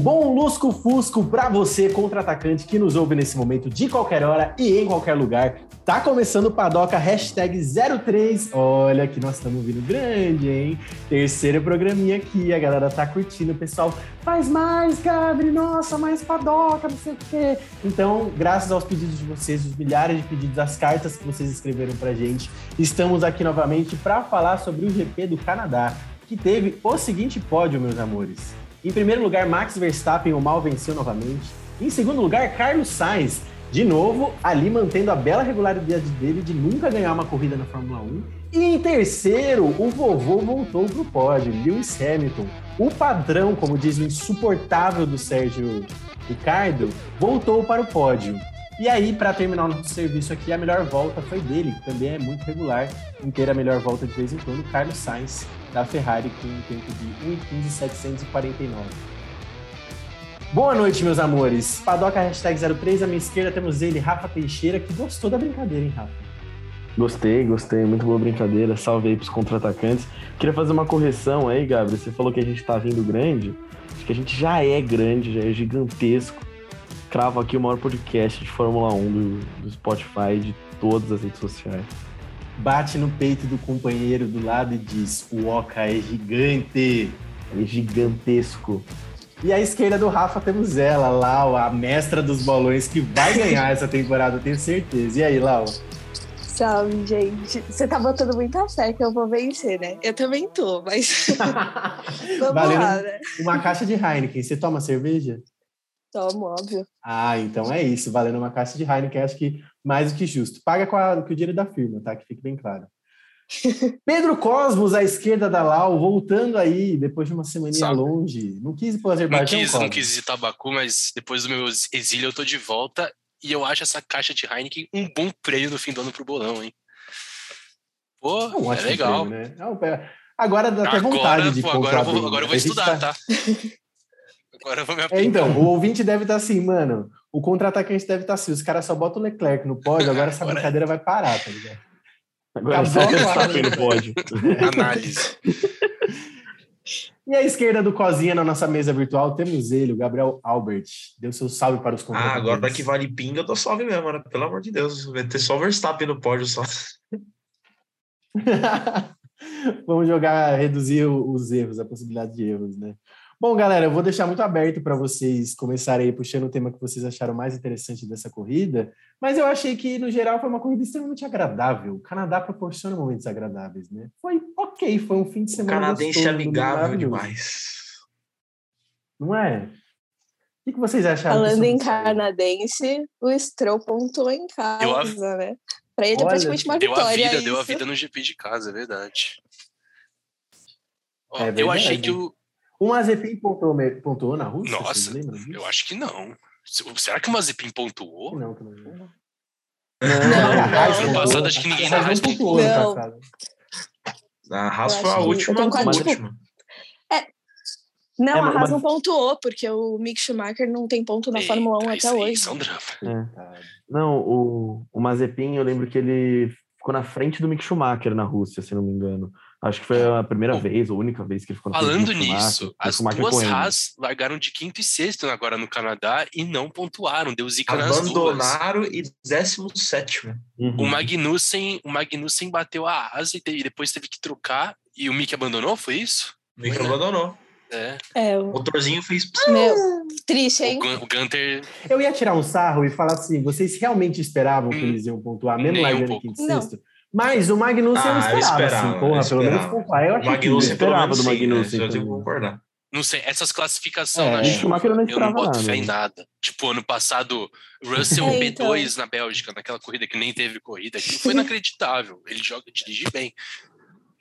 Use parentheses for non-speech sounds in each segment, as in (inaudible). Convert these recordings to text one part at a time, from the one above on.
bom lusco-fusco para você, contra-atacante, que nos ouve nesse momento de qualquer hora e em qualquer lugar. Tá começando o Padoca, hashtag 03. Olha que nós estamos vindo grande, hein? Terceiro programinha aqui, a galera tá curtindo. O pessoal, faz mais, Gabriel, nossa, mais Padoca, não sei o quê. Então, graças aos pedidos de vocês, os milhares de pedidos, as cartas que vocês escreveram pra gente, estamos aqui novamente para falar sobre o GP do Canadá, que teve o seguinte pódio, meus amores. Em primeiro lugar, Max Verstappen, o mal venceu novamente. Em segundo lugar, Carlos Sainz, de novo, ali mantendo a bela regularidade dele de nunca ganhar uma corrida na Fórmula 1. E em terceiro, o vovô voltou para o pódio, Lewis Hamilton. O padrão, como diz o insuportável do Sérgio Ricardo, voltou para o pódio. E aí, para terminar o nosso serviço aqui, a melhor volta foi dele, que também é muito regular, inteira a melhor volta de vez em quando, Carlos Sainz, da Ferrari, com um tempo de 1,15,749. Boa noite, meus amores. Padoca hashtag 03, à minha esquerda temos ele, Rafa Teixeira, que gostou da brincadeira, hein, Rafa? Gostei, gostei. Muito boa brincadeira. Salve aí pros contra-atacantes. Queria fazer uma correção aí, Gabriel. Você falou que a gente tá vindo grande. Acho que a gente já é grande, já é gigantesco cravo aqui o maior podcast de Fórmula 1 do, do Spotify de todas as redes sociais. Bate no peito do companheiro do lado e diz: o Oca é gigante. É gigantesco. E à esquerda do Rafa temos ela, Lau, a mestra dos bolões, que vai ganhar essa temporada, tenho certeza. E aí, Lau? Salve, gente. Você tá botando muita fé que eu vou vencer, né? Eu também tô, mas. (laughs) Vamos Valendo lá, né? Uma caixa de Heineken. Você toma cerveja? Tomo, óbvio. Ah, então é isso. Valendo uma caixa de Heineken, acho que mais do que justo. Paga com, a, com o dinheiro da firma, tá? Que fique bem claro. (laughs) Pedro Cosmos, à esquerda da Lau, voltando aí, depois de uma semaninha Sabe. longe. Não quis ir pro Não Azerbaijão, quis, não quis ir Tabacu, mas depois do meu exílio eu tô de volta e eu acho essa caixa de Heineken um bom prêmio no fim do ano pro bolão, hein? Pô, É um é legal. prêmio, né? É Agora dá até vontade Agora, de pô, comprar agora, eu vou, agora eu vou estudar, tá- tá? (laughs) Agora eu vou me É, então, o ouvinte deve estar assim, mano. O contra-atacante deve estar assim. Os caras só botam o Leclerc no pódio, agora essa Agora- brincadeira vai parar, tá ligado? Agora só a Verstappen quadra. no pódio. (laughs) Análise. E à esquerda do Cozinha na nossa mesa virtual temos ele, o Gabriel Albert. Deu seu salve para os Ah, contra-atacantes. agora que vale pinga, eu tô salve mesmo, né? Pelo amor de Deus. Vai ter só o Verstappen no pódio só. (laughs) Vamos jogar, reduzir o- os erros, a possibilidade de erros, né? Bom, galera, eu vou deixar muito aberto para vocês começarem aí puxando o tema que vocês acharam mais interessante dessa corrida, mas eu achei que, no geral, foi uma corrida extremamente agradável. O Canadá proporciona momentos agradáveis, né? Foi ok, foi um fim de O semana canadense gostoso, é amigável demais. Não é? O que, vocês acharam? Falando em canadense, o Stroll pontuou em Deu a- casa, né? Pra ele é Olha, praticamente uma Deu a vitória. vida, deu a isso. vida no GP de casa, é verdade. Ó, É eu verdade, achei que o. O Mazepin pontuou, pontuou na Rússia? Nossa? Eu acho que não. Será que o Mazepin pontuou? Não, que não. Não, Não. Ano passado acho que ninguém na Haas pontuou. A Haas foi a última. a tipo, última. Não, É, a mas- Haas não pontuou, porque o Mick Schumacher não tem ponto na Fórmula 1 Eita, isso até hoje. Isso é um drama. É. Não, o, o Mazepin, eu lembro que ele ficou na frente do Mick Schumacher na Rússia, se não me engano. Acho que foi a primeira Bom, vez, ou a única vez que ele ficou na Falando nisso, as duas. Haas largaram de quinto e sexto agora no Canadá e não pontuaram, deu zica nas duas. Abandonaram e 17. Uhum. O Magnussen, o Magnussen bateu a asa e, e depois teve que trocar e o Mick abandonou, foi isso? O Mick Foi, né? abandonou. É. É, O motorzinho fez. meu, triste, hein? O Gunter Eu ia tirar um sarro e falar assim: vocês realmente esperavam que Hum, eles iam pontuar, mesmo nem um largando em quinto e Não. sexto? Mas o Magnussen eu Ah, eu esperava, esperava, assim, porra, eu pelo menos esperava. pontuar. Eu O achei que Magnussen, pelo esperava menos, do sim, Magnussen né? Eu tenho que também. concordar. Não sei, essas classificações É, na o Schumacher eu não eu não esperava boto nada. fé em nada. Tipo, ano passado, Russell É, então. P2 na Bélgica, naquela corrida que nem teve corrida, aquilo foi inacreditável. Ele joga, dirige bem.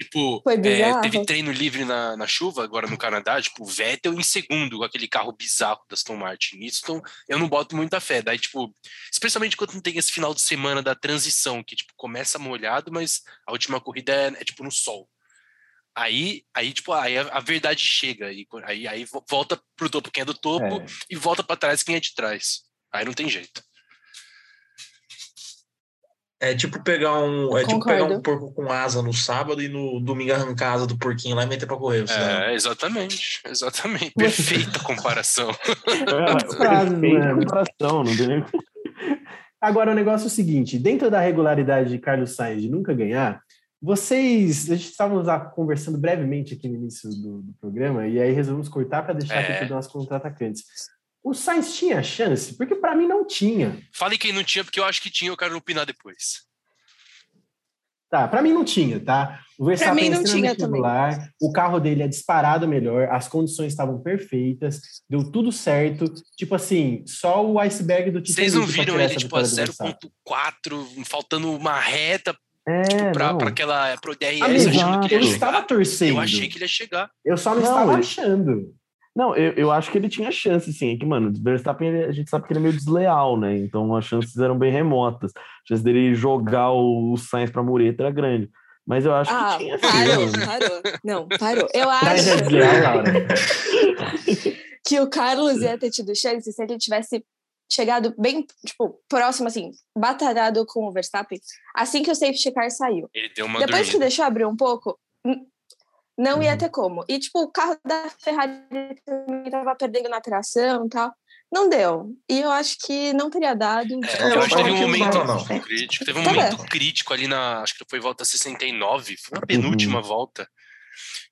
Tipo, é, teve treino livre na, na chuva agora no Canadá, tipo, Vettel em segundo, com aquele carro bizarro da Aston Martin. Isso então, eu não boto muita fé. Daí, tipo, especialmente quando não tem esse final de semana da transição, que tipo, começa molhado, mas a última corrida é, é, tipo no sol. Aí, aí tipo, aí a, a verdade chega. E, aí, aí vo- volta pro topo quem é do topo É. e volta para trás quem é de trás. Aí não tem jeito. É tipo pegar um. É tipo pegar um porco com asa no sábado e no domingo arrancar a asa do porquinho lá e meter pra correr. Você É, exatamente. Exatamente. (laughs) Perfeita comparação. É, frases, perfeita comparação, não tem nem... (laughs) Agora, o negócio é o seguinte: dentro da regularidade de Carlos Sainz de nunca ganhar, vocês. A gente estava lá conversando brevemente aqui no início do, do programa, e aí resolvemos cortar para deixar É. aqui para nossos contra-atacantes. O Sainz tinha chance? Porque para mim não tinha. Fale quem não tinha, porque eu acho que tinha, eu quero opinar depois. Tá, para mim não tinha, tá? O Verstappen mim é não tinha também. o carro dele é disparado melhor, as condições estavam perfeitas, deu tudo certo. Tipo assim, só o iceberg do Vocês Titanic não pra viram ele, tipo, a vitória do Verstappen. 0.4, faltando uma reta É, pra, não. pra aquela pro DRS, Amigo, achando que eu ele ia estava chegar. torcendo. Eu achei que ele ia chegar. Eu só não, Não, estava achando. Não, eu, eu acho que ele tinha chance, sim. É que, mano, o Verstappen, ele- a gente sabe que ele é meio desleal, né? Então as chances eram bem remotas. A chance dele jogar o, o Sainz pra mureta era grande. Mas eu acho Ah, que tinha parou, mano. parou. Não, parou. Eu é acho (laughs) que o Carlos ia ter tido chance se ele tivesse chegado bem, tipo, próximo, assim, batalhado com o Verstappen, assim que o safety car saiu. Ele deu uma Depois que dormida. deixou abrir um pouco, não ia Uhum. ter como. E, tipo, o carro da Ferrari também tava perdendo na tração e tal. Não deu. E eu acho que não teria dado. É, qualquer eu acho que teve um não momento dava, não. crítico. Teve um Tá momento crítico ali na. Acho que foi volta 69, foi na penúltima volta.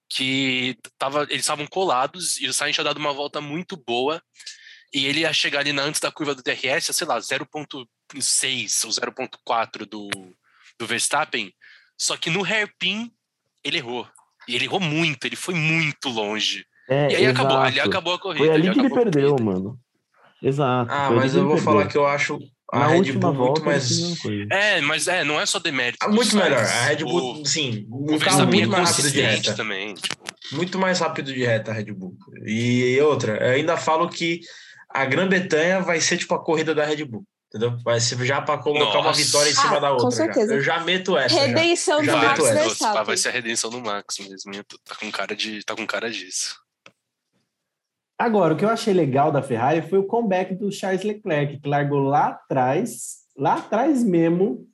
Que tava, eles estavam colados e o Sainz tinha dado uma volta muito boa. E ele ia chegar ali na, antes da curva do DRS, sei lá, 0.6 ou 0.4 do, do Verstappen. Só que no hairpin ele errou. E ele errou muito, ele foi muito longe. É, E aí acabou, ali exato. acabou a corrida. Foi ali que ele perdeu, mano. Exato. Ah, mas eu vou falar perdeu. que eu acho a Na Red Bull volta, muito mais. É, mas é, não é só demérito. Ah, Muito melhor. A Red Bull, O- sim, O um carro é muito mais rápido de reta. também. tipo, Muito mais rápido de reta a Red Bull. E outra, eu ainda falo que a Grã-Bretanha vai ser tipo a corrida da Red Bull. Entendeu? Vai ser já para colocar uma Nossa. vitória em cima Ah, da com outra. já. certeza. Eu já meto essa. já. Redenção do Já Max vai, ser a redenção do Max mesmo. Tá com cara de, tá com cara disso. Agora, o que eu achei legal da Ferrari foi o comeback do Charles Leclerc, que largou lá atrás, lá atrás mesmo.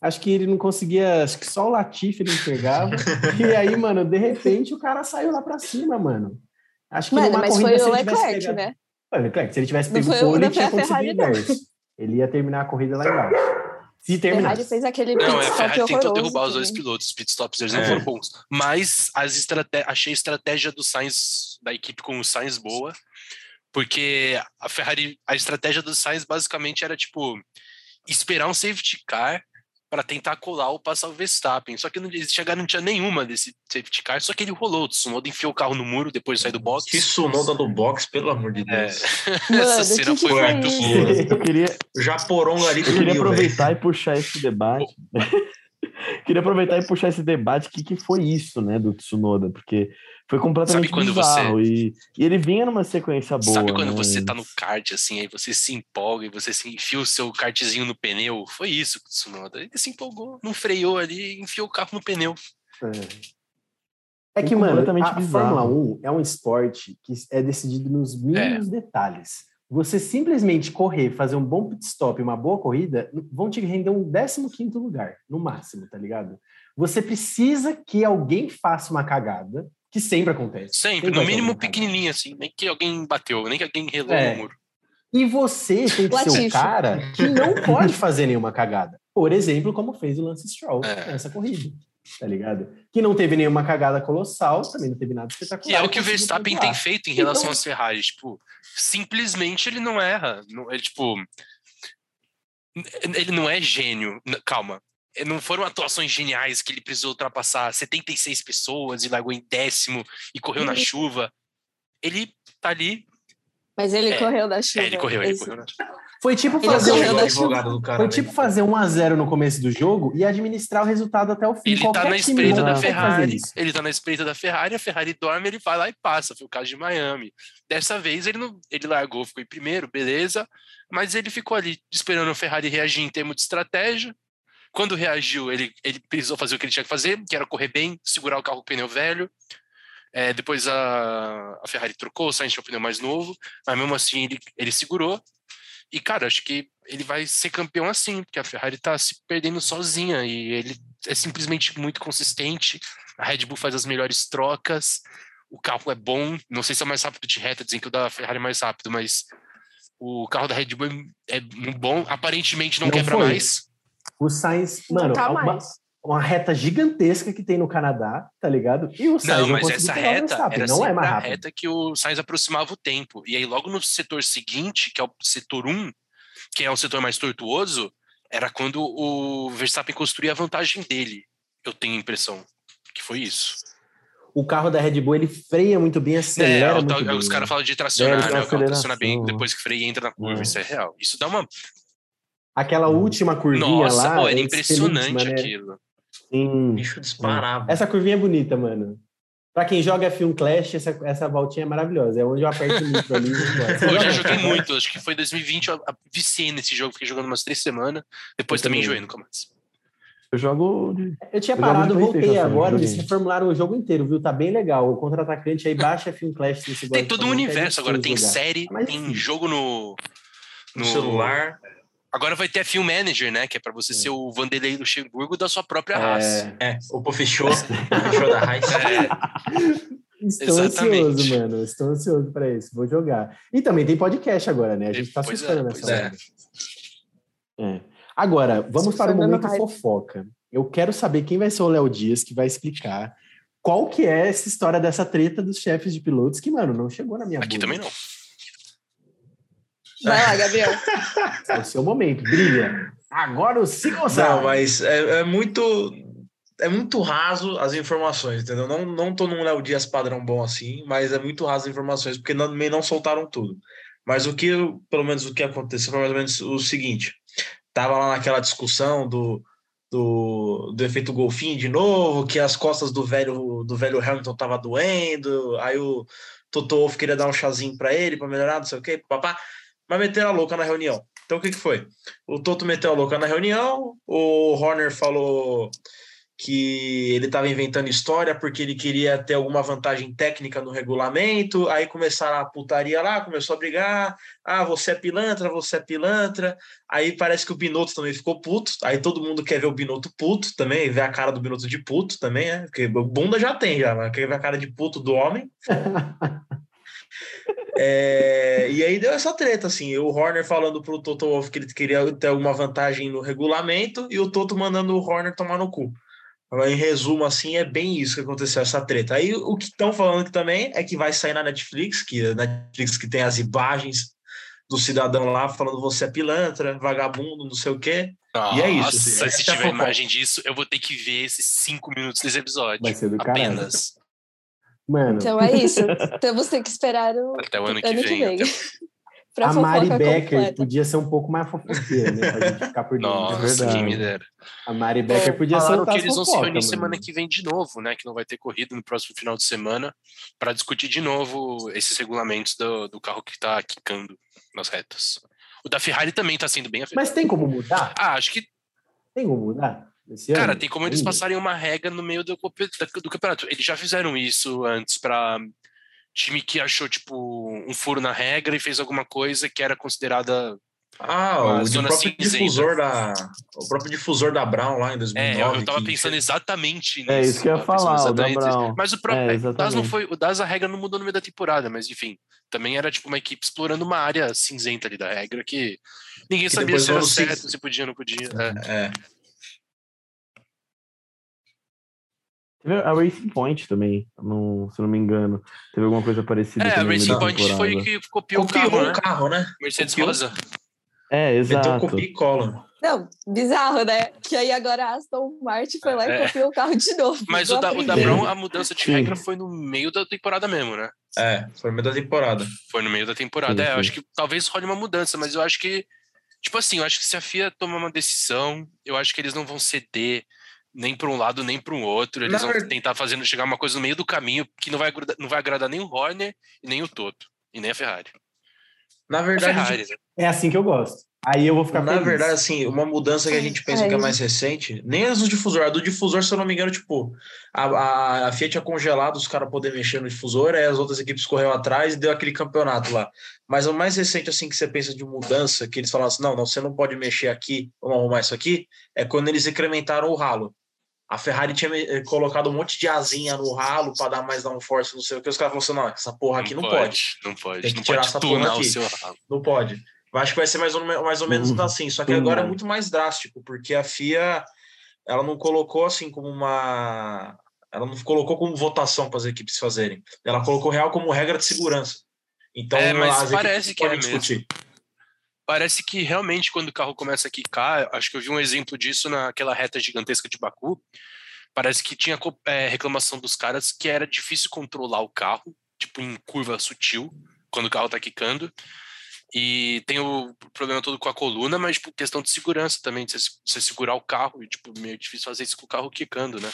Acho que ele não conseguia, acho que só o Latifi ele enxergava. (laughs) e aí, mano, de repente o cara saiu lá pra cima, mano. Acho que Mano, numa mas corrida, foi o ele Leclerc, pegado- né? Ué, Leclerc, se ele tivesse pego foi o o- pole, não tinha foi a acontecido o Ferrari, não. inverso. Ele ia terminar a corrida lá embaixo. Se A Ferrari fez aquele pit Não, é, stop Ferrari tentou horroroso derrubar os dois também. pilotos. Os pitstops deles não É. foram bons. Mas as estrate... achei a estratégia do Sainz, da equipe com o Sainz boa. Porque a Ferrari, a estratégia do Sainz basicamente era tipo esperar um safety car para tentar colar ou passar o Verstappen. Só que não existia garantia nenhuma desse safety car, só que ele rolou. O Tsunoda enfiou o carro no muro depois de sair do box. Que Sunoda do box, pelo amor de É. Deus. (laughs) Mano, Essa cena foi muito boa. Eu queria, Já poronga ali eu queria aproveitar e puxar esse debate. (laughs) queria aproveitar e puxar esse debate. O que, que foi isso, né, do Tsunoda? Porque foi completamente Sabe bizarro. E, e ele vinha numa sequência boa. Sabe quando né? você tá no kart, assim, aí você se empolga e você se enfia o seu kartzinho no pneu? Foi isso com o Tsunoda. Ele se empolgou, não freou ali, enfiou o carro no pneu. É, é que, mano, Completamente a bizarro. Fórmula 1 é um esporte que é decidido nos mínimos detalhes. Você simplesmente correr, fazer um bom pit stop, uma boa corrida, vão te render um 15º lugar, no máximo, tá ligado? Você precisa que alguém faça uma cagada, que sempre acontece. Sempre, vai no mínimo pequenininho, assim, nem que alguém bateu, nem que alguém relou É. no muro. E você tem que ser o cara que não pode fazer nenhuma cagada. Por exemplo, como fez o Lance Stroll É. nessa corrida, tá ligado? Que não teve nenhuma cagada colossal, também não teve nada espetacular. E é o que o Verstappen tem feito em relação Então- às Ferrari, tipo, simplesmente ele não erra. Ele, tipo, ele não é gênio. Calma. Não foram atuações geniais que ele precisou ultrapassar 76 pessoas e largou em décimo e correu na chuva. Ele tá ali. Mas ele É. correu da chuva. É, ele correu, ele Esse- correu na Foi tipo Ele fazer, correu um, da cara, foi né? tipo fazer 1 a 0 no começo do jogo e administrar o resultado até o fim. Ele tá Qualquer na time espreita da fazer Ferrari. Ele tá na espreita da Ferrari, a Ferrari dorme, ele vai lá e passa. Foi o caso de Miami. Dessa vez ele não, ele largou, ficou em primeiro, beleza. Mas ele ficou ali esperando a Ferrari reagir em termos de estratégia. Quando reagiu, ele, ele precisou fazer o que ele tinha que fazer, que era correr bem, segurar o carro com o pneu velho. É, depois a, a Ferrari trocou, o Sainz tinha um pneu mais novo, mas mesmo assim ele, ele segurou. E, cara, acho que ele vai ser campeão assim, porque a Ferrari tá se perdendo sozinha e ele é simplesmente muito consistente. A Red Bull faz as melhores trocas, o carro é bom. Não sei se é o mais rápido de reta, dizem que o da Ferrari é mais rápido, mas o carro da Red Bull é bom. Aparentemente não, Não quebra foi. mais. O Sainz, Não mano, tá uma, mais. Uma reta gigantesca que tem no Canadá, tá ligado? E o Sainz Não, mas conseguiu essa reta era não é mais a rápido. reta que o Sainz aproximava o tempo. E aí, logo no setor seguinte, que é o setor 1, que é o setor mais tortuoso, era quando o Verstappen construía a vantagem dele. Eu tenho a impressão que foi isso. O carro da Red Bull, ele freia muito bem, acelera É, o muito tal- os caras falam de tracionar, ter né? O carro traciona bem depois que freia e entra na curva. É. Isso é real. Isso dá uma. Aquela última curvinha Nossa, lá... pô, era é impressionante penúltima, né? aquilo. Sim. Bicho disparava. Essa curvinha é bonita, mano. Pra quem joga F1 Clash, essa, essa voltinha é maravilhosa. É onde eu aperto o nitro ali. e eu já joguei muito, acho que foi 2020, eu a- viciei nesse jogo, fiquei jogando umas três semanas, depois Eu também enjoei nunca mais. Eu jogo. de- Eu tinha Eu parado, voltei agora. Eles reformularam o jogo inteiro, viu? Tá bem legal. O contra-atacante aí baixa F1 Clash. se você Tem todo um universo agora, tem jogar. série, Mas tem jogo no, No celular. Agora vai ter a Film Manager, né? Que é pra você ser o Vanderlei Luxemburgo da sua própria raça. É, É, o Pofechou. o Pofechou da Raiz. É, estou Exatamente. ansioso, mano. Estou ansioso pra isso. Vou jogar. E também tem podcast agora, né? A gente tá Pois é, nessa é. É. Agora, vamos para o momento fofoca. Eu quero saber quem vai ser o Léo Dias que vai explicar qual que é essa história dessa treta dos chefes de pilotos que, mano, não chegou na minha aqui também não. Vai lá, Gabriel. (laughs) É o seu momento, brilha. Agora o Sim Não, mas é, é muito. É muito raso as informações, entendeu? Não, não tô num Léo Dias padrão bom assim, mas é muito raso as informações, porque não, também não soltaram tudo. Mas o que, pelo menos o que aconteceu foi mais ou menos o seguinte: tava lá naquela discussão do, do, do efeito golfinho de novo, que as costas do velho do velho Hamilton tava doendo, aí o Toto Wolff queria dar um chazinho para ele para melhorar, não sei o quê, papá, mas meteram a louca na reunião. Então o que, que foi? O Toto meteu a louca na reunião, o Horner falou que ele estava inventando história porque ele queria ter alguma vantagem técnica no regulamento, aí começaram a putaria lá, começou a brigar, ah, você é pilantra, você é pilantra, aí parece que o Binotto também ficou puto, aí todo mundo quer ver o Binotto puto também, ver a cara do Binotto de puto também, né, porque bunda já tem já, mas quer ver a cara de puto do homem. (laughs) É, e aí deu essa treta, assim, o Horner falando pro Toto Wolff que ele queria ter alguma vantagem no regulamento e o Toto mandando o Horner tomar no cu. Em resumo, assim, é bem isso que aconteceu, essa treta. Aí o que estão falando que também é que vai sair na Netflix, que a Netflix que tem as imagens do cidadão lá falando você é pilantra, vagabundo, não sei o quê. E é isso, assim, se é a tiver imagem disso, eu vou ter que ver esses cinco minutos desse episódio. Vai ser do caralho. Mano, Então é isso. (laughs) Temos que esperar o Até o ano que ano que vem. vem. até- (laughs) pra a Mari Becker completa. podia ser um pouco mais fofoqueira, né? Pra gente ficar por dentro. Nossa, verdade. quem me dera. A Mari Becker podia Falaram soltar que eles vão se reunir mano. semana que vem de novo, né? Que não vai ter corrida no próximo final de semana, para discutir de novo esses regulamentos do, do carro que tá quicando nas retas. O da Ferrari também tá sendo bem afetado. Mas tem como mudar? Ah, acho que, Tem como mudar? Esse cara, ano? tem como eles passarem uma regra no meio do, do campeonato. Eles já fizeram isso antes para time que achou, tipo, um furo na regra e fez alguma coisa que era considerada. Ah, o, próprio cinzenta. difusor da, o próprio difusor da Brown lá em 2009. É, eu, eu tava que- pensando exatamente nisso. É isso que eu ia falar, o da. Brown. Mas o próprio É, o DAS não foi. O DAS a regra não mudou no meio da temporada, mas enfim. Também era tipo uma equipe explorando uma área cinzenta ali da regra que ninguém Que sabia se era certo, se podia ou não podia. É. É. Teve a Racing Point também, não, se eu não me engano. Teve alguma coisa parecida É, a Racing Point foi temporada. que copiou, Copiou o carro, o né? carro, né? Mercedes Copiou. Rosa. É, exato. copia e cola. Não, bizarro, né? Que aí agora a Aston Martin foi lá e É. copiou o carro de novo. Mas o da, a o da. Brown, a mudança de regra foi no meio da temporada mesmo, né? É, foi no meio da temporada. Foi no meio da temporada. Sim, é, eu acho que talvez role uma mudança, mas eu acho que, tipo assim, eu acho que se a FIA tomar uma decisão, eu acho que eles não vão ceder nem para um lado nem para o outro. Eles Na vão verdade- tentar fazendo chegar uma coisa no meio do caminho que não vai, agradar- não vai agradar nem o Horner e nem o Toto, e nem a Ferrari. Na verdade, Ferrari, né? É assim que eu gosto. Aí eu vou ficar Na feliz. verdade, assim, uma mudança que a gente pensa É, que é mais recente, nem as do difusor. A do difusor, se eu não me engano, tipo, a, a, a Fiat tinha congelado os caras poderem mexer no difusor, aí as outras equipes correu atrás e deu aquele campeonato lá. Mas o mais recente, assim, que você pensa de mudança, que eles falaram assim, não, não, você não pode mexer aqui, vamos arrumar isso aqui, é quando eles incrementaram o ralo. A Ferrari tinha eh, colocado um monte de asinha no ralo para dar mais downforce, não sei o que. Os caras falaram assim, não, essa porra aqui não, pode. Não pode. Tem que não tirar pode essa porra aqui. Não pode. Eu acho que vai ser mais ou, mais ou menos Uhum. assim. Só que Uhum. agora é muito mais drástico, porque a FIA ela não colocou assim como uma. Ela não colocou como votação para as equipes fazerem. Ela colocou real como regra de segurança. Então, É, mas as parece que é podem mesmo. Parece que realmente quando o carro começa a quicar, acho que eu vi um exemplo disso naquela reta gigantesca de Baku. Parece que tinha é, reclamação dos caras que era difícil controlar o carro, tipo em curva sutil, quando o carro tá quicando. E tem o problema todo com a coluna, mas tipo, questão de segurança também, de você, segurar o carro e tipo, meio difícil fazer isso com o carro quicando, né?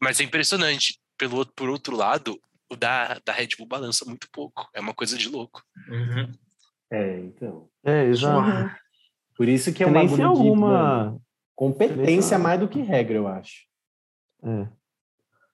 Mas é impressionante. Pelo por outro lado, o da, da Red Bull balança muito pouco. É uma coisa de louco. Uhum. É, então. É, exato. Por isso que é um se de mano, alguma. competência nem- mais do que regra, eu acho. É.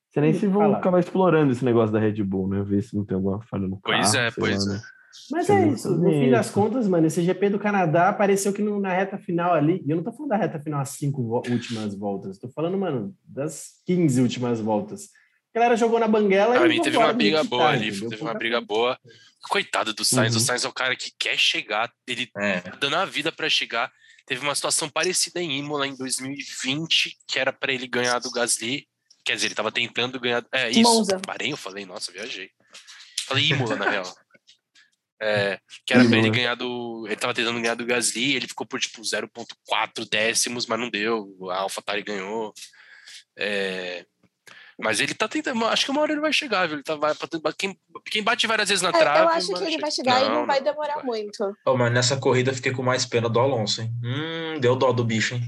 Você nem se vão acabar explorando esse negócio da Red Bull, né? Ver se não tem alguma falha no carro. Pois é, pois lá, é. né? Mas Sim, é isso, no fim das contas, mano, esse GP do Canadá apareceu que no- na reta final ali, e eu não tô falando da reta final as cinco vo- últimas voltas, tô falando, mano, das 15 últimas voltas. A galera jogou na banguela Pra e mim teve uma briga boa ali, entendeu? teve uma briga boa. Coitado do Sainz, Uhum. o Sainz é o cara que quer chegar, ele É. tá dando a vida pra chegar. Teve uma situação parecida em Imola em 2020, que era pra ele ganhar do Gasly. Quer dizer, ele tava tentando ganhar. É isso. Monza. Bahrein, eu falei, nossa, viajei. Falei Imola, na real. (laughs) É, que era pra ele ganhar do. Ele tava tentando ganhar do Gasly, ele ficou por tipo 0,4 décimos, mas não deu. A AlphaTauri ganhou. É, mas ele tá tentando. Acho que uma hora ele vai chegar, viu? Ele tá, vai, quem, quem bate várias vezes na É, trave. eu acho que ele vai chega- chegar e não vai demorar vai. muito. Oh, mas nessa corrida eu fiquei com mais pena do Alonso, hein? Hum, deu dó do bicho, hein?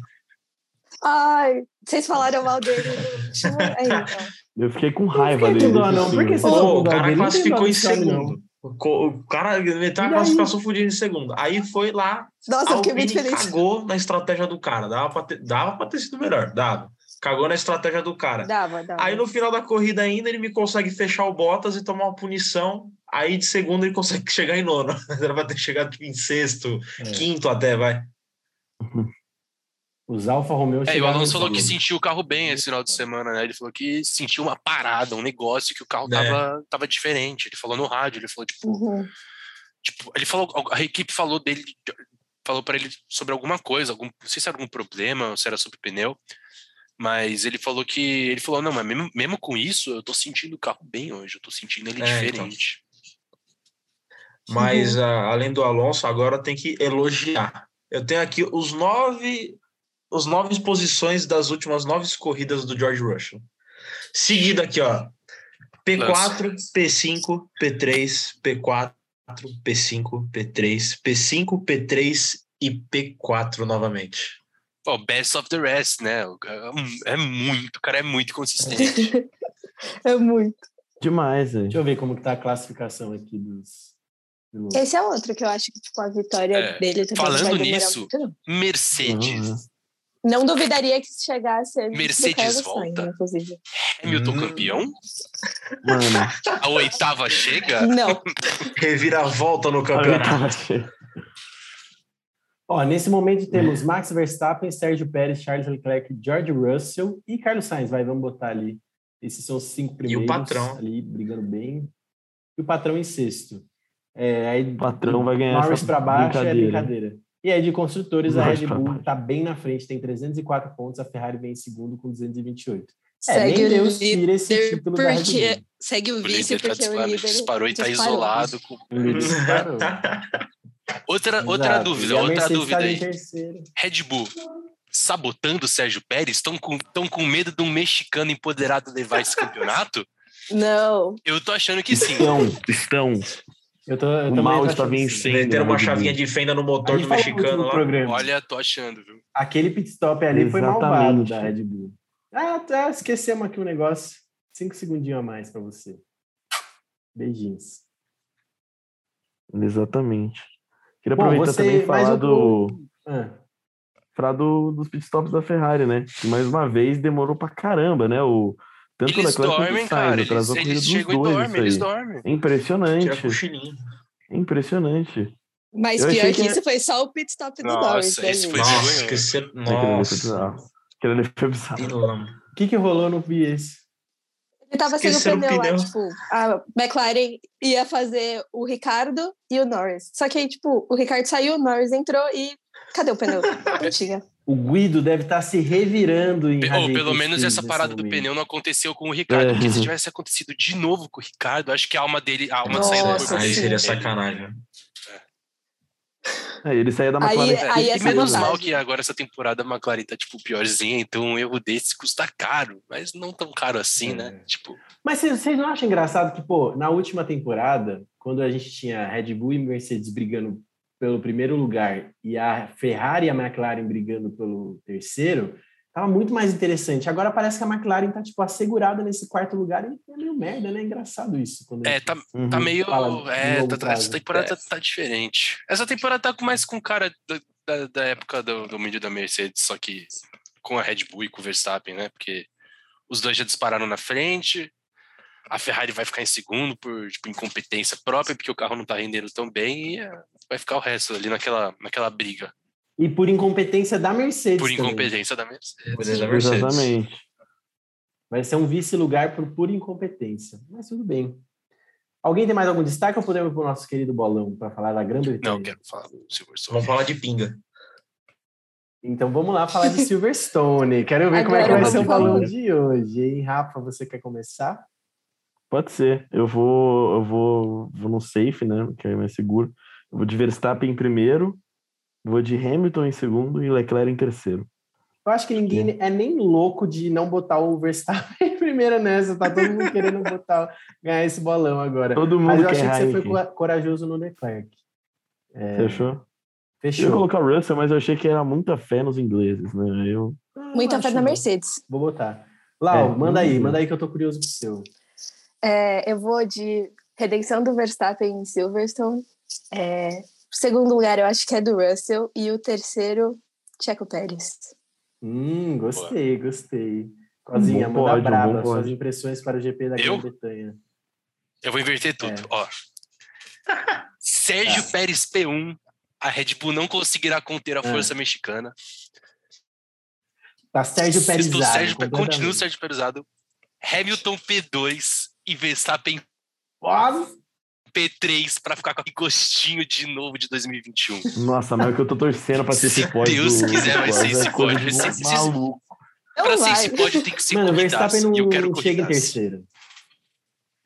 Ai, vocês falaram mal dele (laughs) no último. É, então. Eu fiquei com raiva fiquei dele. não, porque né? você- Ô, falou o cara não classificou dó em segundo. O cara meteu a classificação fodida em segundo. Aí foi lá, Nossa, eu fiquei muito feliz. cagou na estratégia do cara. Dava pra, ter, dava pra ter sido melhor, dava. Cagou na estratégia do cara. Dava, dava. Aí no final da corrida ainda ele me consegue fechar o Bottas e tomar uma punição. Aí de segundo ele consegue (laughs) chegar em nono. (laughs) Era pra ter chegado em sexto, É. quinto até, vai. (laughs) Os Alfa Romeo É, e o Alonso falou que sentiu o carro bem esse final de semana, né? Ele falou que sentiu uma parada, um negócio que o carro É. tava, tava diferente. Ele falou no rádio, ele falou, tipo, Uhum. tipo, ele falou, a equipe falou dele, falou para ele sobre alguma coisa, algum, não sei se era algum problema, ou se era sobre pneu, mas ele falou que, ele falou, não, mas mesmo, mesmo com isso, eu tô sentindo o carro bem hoje, eu tô sentindo ele É, então. diferente. Mas ah, além do Alonso, agora tem que elogiar. Eu tenho aqui os nove, os nove posições das últimas nove corridas do George Russell. Seguido aqui, ó. P4, P5, P3, P4, P5, P3, P5, P3 e P4 novamente. Pô, best of the rest, né? O cara É muito, o cara é muito consistente. (laughs) É muito. Demais, velho. Deixa eu ver como que tá a classificação aqui dos. Esse é outro que eu acho que tipo, a vitória É, dele também falando nisso, muito, não. Mercedes. Uhum. Não duvidaria que chegasse antes do Mercedes volta? Sainz, inclusive. Hamilton Hum. campeão? Mano, A oitava chega? Não. (laughs) Reviravolta no a campeonato. Ó, nesse momento temos Max Verstappen, Sérgio Pérez, Charles Leclerc, George Russell e Carlos Sainz. Vai, vamos botar ali. Esses são os cinco primeiros. patrão? Ali, brigando bem. E o patrão em sexto. É, aí, O patrão vai ganhar Norris essa para baixo é brincadeira. E aí, de construtores, a Red Bull está bem na frente, tem 304 pontos, a Ferrari vem em segundo com 228. É, Segue nem o Deus tira esse título da Red porque (laughs) Bull. segue o O vice tá porque o líder disparou e tá disparou. isolado. com- O líder disparou. (laughs) Outra, outra dúvida, outra dúvida tá aí. Red Bull sabotando o Sérgio Pérez? Estão com, tão com medo de um mexicano empoderado levar esse campeonato? (laughs) Não. Eu tô achando que sim. Estão, estão. Eu tô, eu O mal tô está vencendo. Na uma chavinha de fenda no motor do mexicano no lá. programa. Olha, tô achando, viu? Aquele pit stop ali foi Exatamente. malvado da Red Bull. Ah, tá, esquecemos aqui um negócio. Cinco segundinhos a mais para você. Beijinhos. Exatamente. Queria Bom, aproveitar você- também e falar o- do, Ah, falar do, dos pitstops da Ferrari, né? Que mais uma vez demorou pra caramba, né? O, tanto o Eles Leclerc quanto o dormem, Sainz, cara. Eles, eles dos chegam e dois, dormem, eles dormem. É Impressionante. Impressionante. Mas Eu pior achei que que- isso foi só o pit stop do Nossa, Norris, né, esse foi Nossa, foi Nossa. Aquele ali foi bizarro. O que que rolou no vi esse? Ele tava sem o o pneu, lá, pneu. tipo, a McLaren ia fazer o Ricardo e o Norris. Só que aí, tipo, o Ricardo saiu, o Norris entrou e cadê o pneu? (laughs) Não tinha. O Guido deve estar se revirando em Pe- pelo menos essa parada do momento. pneu não aconteceu com o Ricardo. É. Porque se tivesse acontecido de novo com o Ricardo, acho que a alma dele, a alma saída Nossa, por Aí seria sacanagem. É, ele saía da Aí- McLaren. aí e essa menos vantagem. mal que agora essa temporada a McLaren tá, tipo, piorzinha, então um erro desse custa caro, mas não tão caro assim, É. né? Tipo, Mas vocês vocês não acham engraçado que, pô, na última temporada, quando a gente tinha Red Bull e Mercedes brigando pelo primeiro lugar e a Ferrari e a McLaren brigando pelo terceiro, tava muito mais interessante. Agora parece que a McLaren tá, tipo, assegurada nesse quarto lugar e é meio merda, né? Engraçado isso. Quando é, tá, Uhum. tá meio. É, longo tá- essa temporada É. tá, tá diferente. Essa temporada tá mais com cara da, da, da época do domínio da Mercedes, só que com a Red Bull e com o Verstappen, né? Porque os dois já dispararam na frente. A Ferrari vai ficar em segundo por tipo, incompetência própria, porque o carro não tá rendendo tão bem, e é, vai ficar o resto ali naquela, naquela briga. E por incompetência da Mercedes Por também. incompetência da Mercedes. Da Mercedes. Exatamente. Vai ser um vice-lugar por pura incompetência. Mas tudo bem. Alguém tem mais algum destaque ou podemos ir para o nosso querido bolão para falar da Grã-Bretanha? Não, quero falar do Silverstone. Vamos falar de pinga. Então vamos lá falar de Silverstone. (laughs) Quero ver como é que vai ser o balão falar. de hoje, hein? Rafa, você quer começar? Pode ser. Eu vou, eu vou, vou no safe, né? Que é mais seguro. Eu vou de Verstappen em primeiro, vou de Hamilton em segundo e Leclerc em terceiro. Eu acho que ninguém é nem louco de não botar o Verstappen (laughs) em primeira nessa. Tá todo mundo querendo botar, ganhar esse bolão agora. Todo Mas mundo eu achei que você foi corajoso no Leclerc. É, Você achou? Eu ia fechou. colocar o Russell, mas eu achei que era muita fé nos ingleses, né? Eu, Muita fé na. Mercedes. Vou botar. Lau, É, manda aí, ver. manda aí que eu tô curioso pro seu. É, eu vou de redenção do Verstappen em Silverstone. É, segundo lugar eu acho que é do Russell. E o terceiro, Checo Pérez. Hum, gostei, gostei. Cozinha, bom manda bom suas pódio. impressões para o GP da? Grã-Bretanha. Eu vou inverter tudo, É. ó. (laughs) Sérgio Tá. Pérez P1. A Red Bull não conseguirá conter a É. força mexicana. Tá Sérgio Perizado. Sérgio, continua Sérgio Perizado. Hamilton P2 e Verstappen Nossa, P3 para ficar com aquele gostinho de novo de 2021. nossa, mas é que eu tô torcendo pra ser esse Se pódio. Deus do- quiser, vai ser é esse de vai ser- maluco. Não Para ser esse pódio tem que ser Mano, o corridaço, Verstappen não, eu quero não chega em terceiro.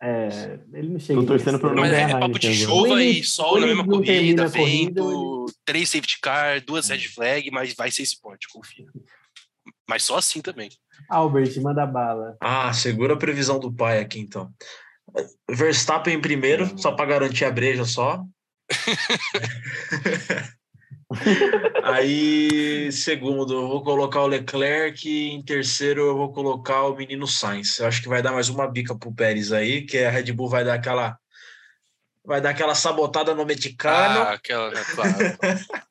É, ele não chega Tô torcendo pra terceiro. não Mas ganhar é papo de Heineken chuva e sol na mesma corrida, vento, três safety car, duas red flag, mas vai ser esse pódio, confia. Mas só assim também. Albert, manda bala. Ah, segura a previsão do pai aqui, então. Verstappen em primeiro, só para garantir a breja só. (laughs) Aí, segundo, eu vou colocar o Leclerc. Em terceiro, eu vou colocar o menino Sainz. Eu acho que vai dar mais uma bica pro Pérez aí, que a Red Bull vai dar aquela. Vai dar aquela sabotada no mexicano. Ah, aquela, né, claro. (laughs)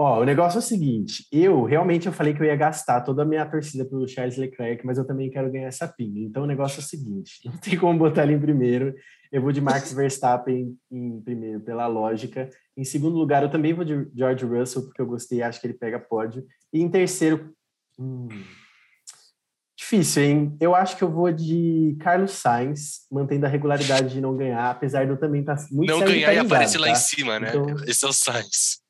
Ó, o negócio é o seguinte, eu realmente eu falei que eu ia gastar toda a minha torcida pelo Charles Leclerc, mas eu também quero ganhar essa pinga. Então o negócio é o seguinte, (laughs) não tem como botar ele em primeiro. Eu vou de Max (laughs) Verstappen em primeiro, pela lógica. Em segundo lugar, eu também vou de George Russell, porque eu gostei, acho que ele pega pódio. E em terceiro, hum, difícil, hein? Eu acho que eu vou de Carlos Sainz, mantendo a regularidade de não ganhar, apesar de eu também estar muito Não ganhar e aparecer lá tá? em cima, né? Então- Esse é o Sainz.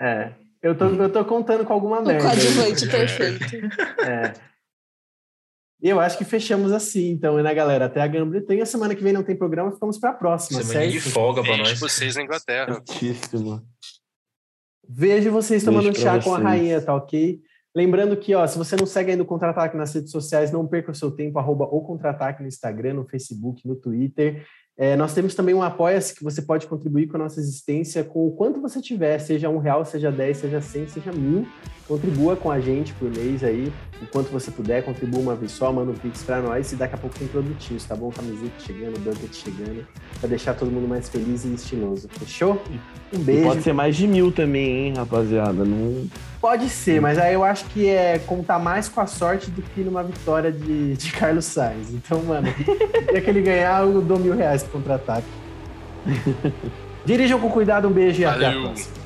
É, eu tô, eu tô contando com alguma (laughs) O merda. aí. coadjuvante perfeito. É. E eu acho que fechamos assim, então, né, galera? Até a Grã-Bretanha. Semana que vem não tem programa, ficamos para a próxima, Semana de certo? folga para Vejo nós. vocês na Inglaterra. Certíssimo. Vejo vocês tomando Beijo chá com a rainha, tá ok? Lembrando que, ó, se você não segue ainda o Contra-Ataque nas redes sociais, não perca o seu tempo, arroba o Contra-Ataque no Instagram, no Facebook, no Twitter. É, nós temos também um Apoia-se que você pode contribuir com a nossa existência com o quanto você tiver, seja um real, seja 10, seja 100, seja mil. contribua com a gente por mês aí, enquanto você puder, contribua uma vez só, manda um pix pra nós e daqui a pouco tem produtinhos, tá bom? Camiseta chegando, Dumpet chegando, pra deixar todo mundo mais feliz e estiloso, fechou? Um E beijo. pode ser mais de mil também, hein, rapaziada. Não... Pode ser, mas aí eu acho que é contar mais com a sorte do que numa vitória de, de Carlos Sainz. Então, mano, (laughs) no dia que ele ganhar, eu dou mil reais pro contra-ataque. (laughs) Dirijam com cuidado, um beijo e até a Valeu. próxima.